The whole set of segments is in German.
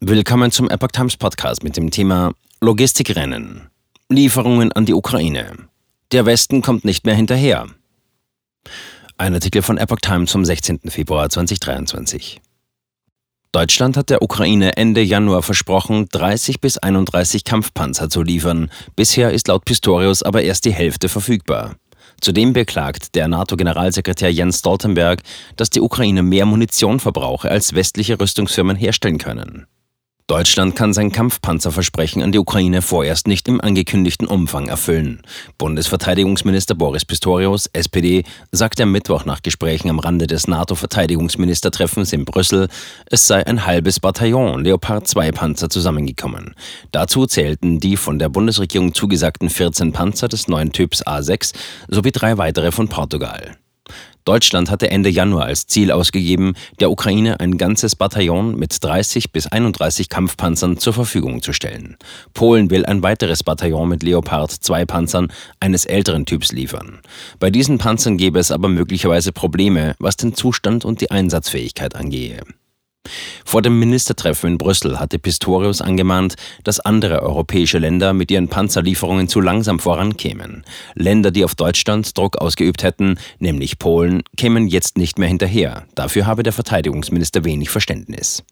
Willkommen zum Epoch Times Podcast mit dem Thema Logistikrennen. Lieferungen an die Ukraine. Der Westen kommt nicht mehr hinterher. Ein Artikel von Epoch Times vom 16. Februar 2023. Deutschland hat der Ukraine Ende Januar versprochen, 30 bis 31 Kampfpanzer zu liefern. Bisher ist laut Pistorius aber erst die Hälfte verfügbar. Zudem beklagt der NATO-Generalsekretär Jens Stoltenberg, dass die Ukraine mehr Munition verbrauche, als westliche Rüstungsfirmen herstellen können. Deutschland kann sein Kampfpanzerversprechen an die Ukraine vorerst nicht im angekündigten Umfang erfüllen. Bundesverteidigungsminister Boris Pistorius, SPD, sagte am Mittwoch nach Gesprächen am Rande des NATO-Verteidigungsministertreffens in Brüssel, es sei ein halbes Bataillon Leopard 2 Panzer zusammengekommen. Dazu zählten die von der Bundesregierung zugesagten 14 Panzer des neuen Typs A6 sowie drei weitere von Portugal. Deutschland hatte Ende Januar als Ziel ausgegeben, der Ukraine ein ganzes Bataillon mit 30 bis 31 Kampfpanzern zur Verfügung zu stellen. Polen will ein weiteres Bataillon mit Leopard 2 Panzern eines älteren Typs liefern. Bei diesen Panzern gäbe es aber möglicherweise Probleme, was den Zustand und die Einsatzfähigkeit angehe. Vor dem Ministertreffen in Brüssel hatte Pistorius angemahnt, dass andere europäische Länder mit ihren Panzerlieferungen zu langsam vorankämen. Länder, die auf Deutschland Druck ausgeübt hätten, nämlich Polen, kämen jetzt nicht mehr hinterher. Dafür habe der Verteidigungsminister wenig Verständnis.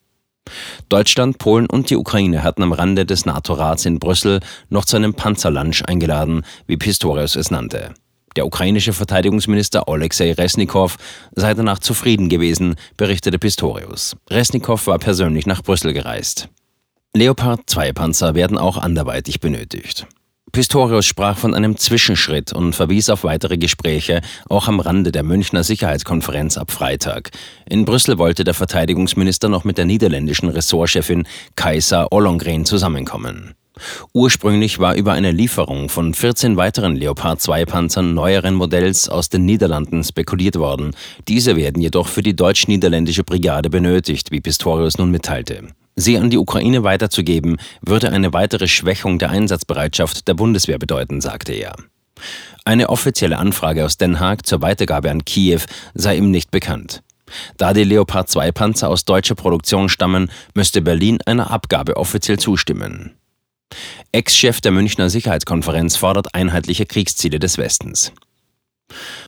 Deutschland, Polen und die Ukraine hatten am Rande des NATO-Rats in Brüssel noch zu einem Panzerlunch eingeladen, wie Pistorius es nannte. Der ukrainische Verteidigungsminister Oleksiy Resnikow sei danach zufrieden gewesen, berichtete Pistorius. Resnikow war persönlich nach Brüssel gereist. Leopard 2 Panzer werden auch anderweitig benötigt. Pistorius sprach von einem Zwischenschritt und verwies auf weitere Gespräche, auch am Rande der Münchner Sicherheitskonferenz ab Freitag. In Brüssel wollte der Verteidigungsminister noch mit der niederländischen Ressortchefin Kaiser Ollongren zusammenkommen. Ursprünglich war über eine Lieferung von 14 weiteren Leopard 2 Panzern neueren Modells aus den Niederlanden spekuliert worden. Diese werden jedoch für die deutsch-niederländische Brigade benötigt, wie Pistorius nun mitteilte. Sie an die Ukraine weiterzugeben, würde eine weitere Schwächung der Einsatzbereitschaft der Bundeswehr bedeuten, sagte er. Eine offizielle Anfrage aus Den Haag zur Weitergabe an Kiew sei ihm nicht bekannt. Da die Leopard 2 Panzer aus deutscher Produktion stammen, müsste Berlin einer Abgabe offiziell zustimmen. Ex-Chef der Münchner Sicherheitskonferenz fordert einheitliche Kriegsziele des Westens.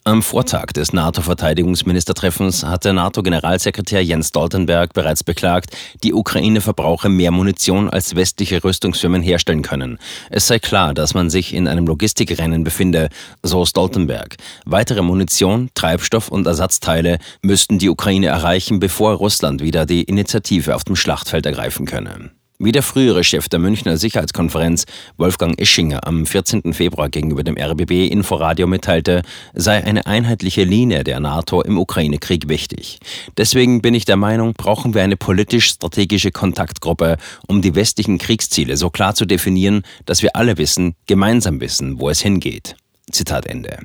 Am Vortag des NATO-Verteidigungsministertreffens hat der NATO-Generalsekretär Jens Stoltenberg bereits beklagt, die Ukraine verbrauche mehr Munition, als westliche Rüstungsfirmen herstellen können. Es sei klar, dass man sich in einem Logistikrennen befinde, so Stoltenberg. Weitere Munition, Treibstoff und Ersatzteile müssten die Ukraine erreichen, bevor Russland wieder die Initiative auf dem Schlachtfeld ergreifen könne. Wie der frühere Chef der Münchner Sicherheitskonferenz, Wolfgang Ischinger, am 14. Februar gegenüber dem RBB Inforadio mitteilte, sei eine einheitliche Linie der NATO im Ukraine-Krieg wichtig. Deswegen bin ich der Meinung, brauchen wir eine politisch-strategische Kontaktgruppe, um die westlichen Kriegsziele so klar zu definieren, dass wir alle wissen, gemeinsam wissen, wo es hingeht. Zitat Ende.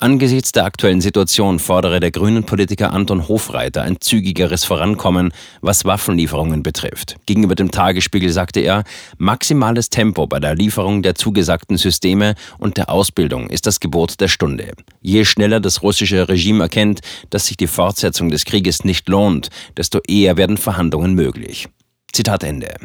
Angesichts der aktuellen Situation fordere der grünen Politiker Anton Hofreiter ein zügigeres Vorankommen, was Waffenlieferungen betrifft. Gegenüber dem Tagesspiegel sagte er, maximales Tempo bei der Lieferung der zugesagten Systeme und der Ausbildung ist das Gebot der Stunde. Je schneller das russische Regime erkennt, dass sich die Fortsetzung des Krieges nicht lohnt, desto eher werden Verhandlungen möglich. Zitat Ende.